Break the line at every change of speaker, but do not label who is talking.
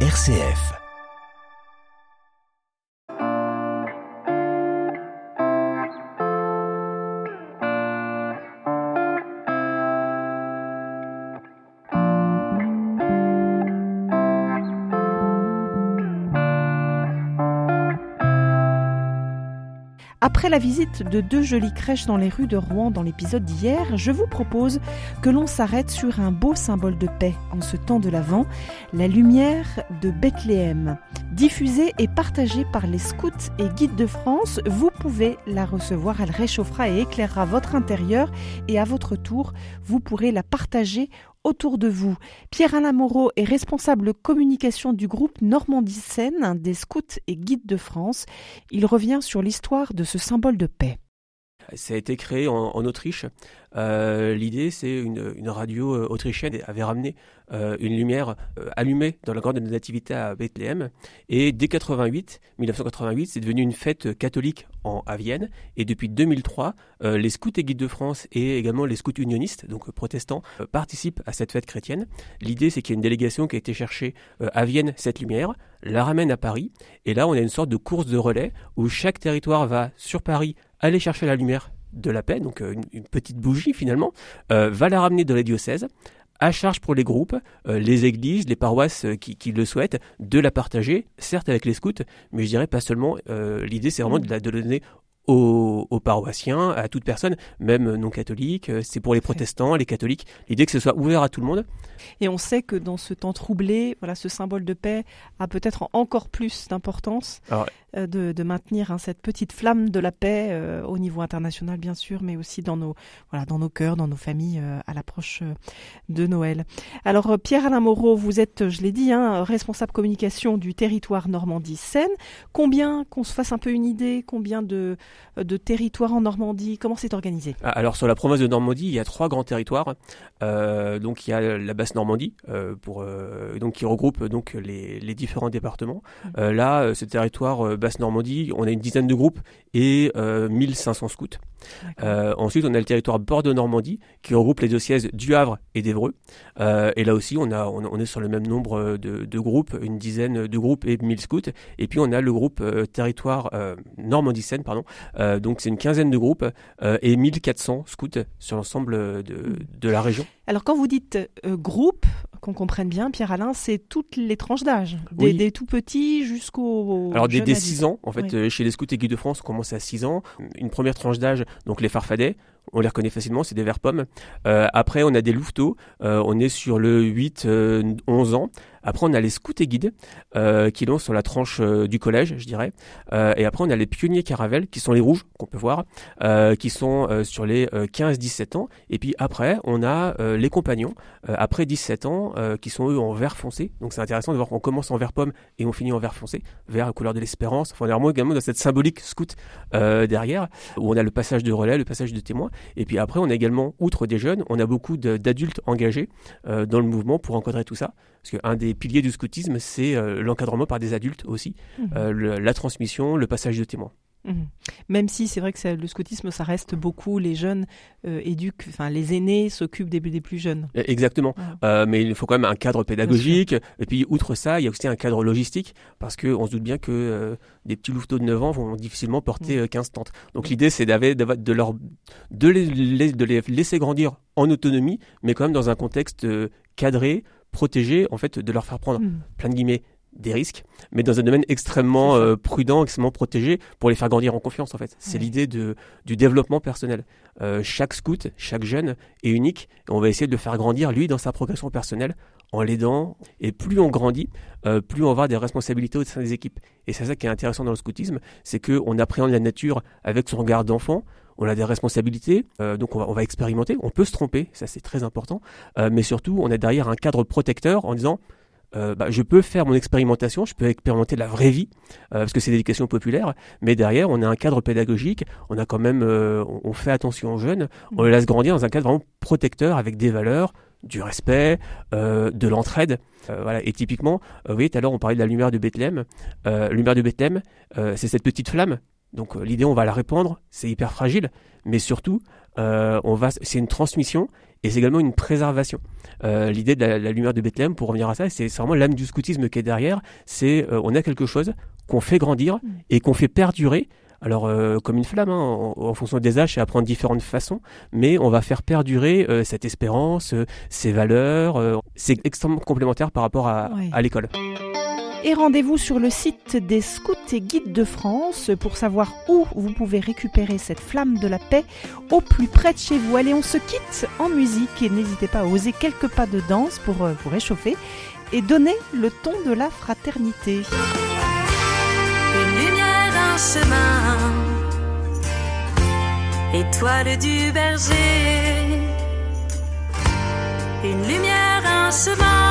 RCF.
Après la visite de deux jolies crèches dans les rues de Rouen dans l'épisode d'hier, je vous propose que l'on s'arrête sur un beau symbole de paix en ce temps de l'Avent, la lumière de Bethléem. Diffusée et partagée par les scouts et guides de France, vous pouvez la recevoir, elle réchauffera et éclairera votre intérieur et à votre tour, vous pourrez la partager autour de vous. Pierre-Alain Moreau est responsable communication du groupe Normandie Seine des scouts et guides de France. Il revient sur l'histoire de ce symbole de paix.
Ça a été créé en, Autriche. Euh, l'idée, c'est une, radio euh, autrichienne avait ramené euh, une lumière allumée dans la grande nativité à Bethléem. Et dès 88, 1988, c'est devenu une fête catholique en, à Vienne. Et depuis 2003, les scouts et guides de France et également les scouts unionistes, donc protestants, participent à cette fête chrétienne. L'idée, c'est qu'il y a une délégation qui a été chercher à Vienne cette lumière, la ramène à Paris. Et là, on a une sorte de course de relais où chaque territoire va sur Paris aller chercher la lumière de la paix, donc euh, une, petite bougie finalement, euh, va la ramener dans les diocèses, à charge pour les groupes, euh, les églises, les paroisses qui, le souhaitent, de la partager, certes avec les scouts, mais je dirais pas seulement, l'idée c'est vraiment de la donner aux, paroissiens, à toute personne, même non catholique. Euh, c'est pour les protestants, les catholiques. L'idée que ce soit ouvert à tout le monde.
Et on sait que dans ce temps troublé, voilà, ce symbole de paix a peut-être encore plus d'importance euh, de, maintenir hein, cette petite flamme de la paix euh, au niveau international, bien sûr, mais aussi dans nos, voilà, dans nos cœurs, dans nos familles à l'approche de Noël. Alors, Pierre-Alain Moreau, vous êtes, je l'ai dit, hein, responsable communication du territoire Normandie-Seine. Combien, qu'on se fasse un peu une idée, combien de de territoires en Normandie Comment c'est organisé?
Ah, Alors sur la province de Normandie, il y a trois grands territoires. Euh, donc il y a la basse Normandie, euh, pour, euh, donc qui regroupe donc les, différents départements. Mmh. là, ce territoire basse Normandie, on a une dizaine de groupes et 1500 scouts. ensuite, on a le territoire Bordeaux-Normandie qui regroupe les diocèses du Havre et d'Evreux. et là aussi, on, a, on, est sur le même nombre de, groupes, une dizaine de groupes et 1000 scouts. Et puis, on a le groupe territoire Normandie-Seine, pardon, euh, donc c'est une quinzaine de groupes euh, et 1400 scouts sur l'ensemble de, de, la région.
Alors quand vous dites euh, groupe, qu'on comprenne bien, Pierre-Alain, c'est toutes les tranches d'âge, des, tout petits jusqu'au...
Alors des, 6 ans, en fait, chez les scouts et guides de France, on commence à 6 ans. Une première tranche d'âge, donc les farfadets, on les reconnaît facilement, c'est des verts pommes. après, on a des louveteaux, on est sur le 8-11 ans. Après, on a les scouts et guides euh, qui sont sur la tranche euh, du collège, je dirais. Euh, et après, on a les pionniers caravelles qui sont les rouges qu'on peut voir, qui sont sur les 15-17 ans. Et puis après, on a les compagnons après 17 ans qui sont eux en vert foncé. Donc c'est intéressant de voir qu'on commence en vert pomme et on finit en vert foncé, vert couleur de l'espérance. Enfin, on est vraiment également dans cette symbolique scout derrière où on a le passage de relais, le passage de témoins. Et puis après, on a également, outre des jeunes, on a beaucoup d'adultes engagés dans le mouvement pour encadrer tout ça. Parce qu'un des piliers du scoutisme, c'est euh, l'encadrement par des adultes aussi, mhm. euh, la transmission, le passage de témoins.
Mhm. Même si c'est vrai que le scoutisme, ça reste beaucoup, les jeunes euh, éduquent, enfin les aînés s'occupent des, des, plus jeunes.
E, exactement. mais il faut quand même un cadre pédagogique. Et puis, outre ça, il y a aussi un cadre logistique, parce qu'on se doute bien que des petits louveteaux de 9 ans vont difficilement porter 15 tentes. Donc l'idée, c'est de, de, leur, de, les, de les laisser grandir en autonomie, mais quand même dans un contexte cadré, protéger, en fait, de leur faire prendre, hmm. plein de guillemets, des risques, mais dans un domaine extrêmement euh, prudent, extrêmement protégé, pour les faire grandir en confiance, en fait. C'est l'idée de, du développement personnel. Euh, chaque scout, chaque jeune est unique, et on va essayer de le faire grandir, lui, dans sa progression personnelle, en l'aidant. Et plus on grandit, euh, plus on va avoir des responsabilités au sein des équipes. Et c'est ça qui est intéressant dans le scoutisme, c'est qu'on appréhende la nature avec son regard d'enfant, on a des responsabilités, euh, donc on va, expérimenter, on peut se tromper, ça c'est très important, euh, mais surtout on est derrière un cadre protecteur en disant euh, bah, je peux faire mon expérimentation, je peux expérimenter la vraie vie, parce que c'est l'éducation populaire, mais derrière, on a un cadre pédagogique, on a quand même, on, fait attention aux jeunes, on les laisse grandir dans un cadre vraiment protecteur avec des valeurs, du respect, de l'entraide. voilà. Et typiquement, vous voyez, tout à l'heure, on parlait de la lumière de Bethléem. lumière de Bethléem, c'est cette petite flamme donc euh, l'idée, on va la répandre, c'est hyper fragile, mais surtout, euh, on va, c'est une transmission et c'est également une préservation. Euh, l'idée de la, lumière de Bethléem, pour revenir à ça, c'est vraiment l'âme du scoutisme qui est derrière. C'est euh, on a quelque chose qu'on fait grandir mm. et qu'on fait perdurer. Alors comme une flamme, hein, en, fonction des âges, et à prendre différentes façons, mais on va faire perdurer cette espérance, ces valeurs. c'est extrêmement complémentaire par rapport à l'école.
Et rendez-vous sur le site des Scouts et Guides de France pour savoir où vous pouvez récupérer cette flamme de la paix au plus près de chez vous. Allez, on se quitte en musique et n'hésitez pas à oser quelques pas de danse pour euh, vous réchauffer et donner le ton de la fraternité.
Une lumière, un chemin, étoile du berger. Une lumière, un chemin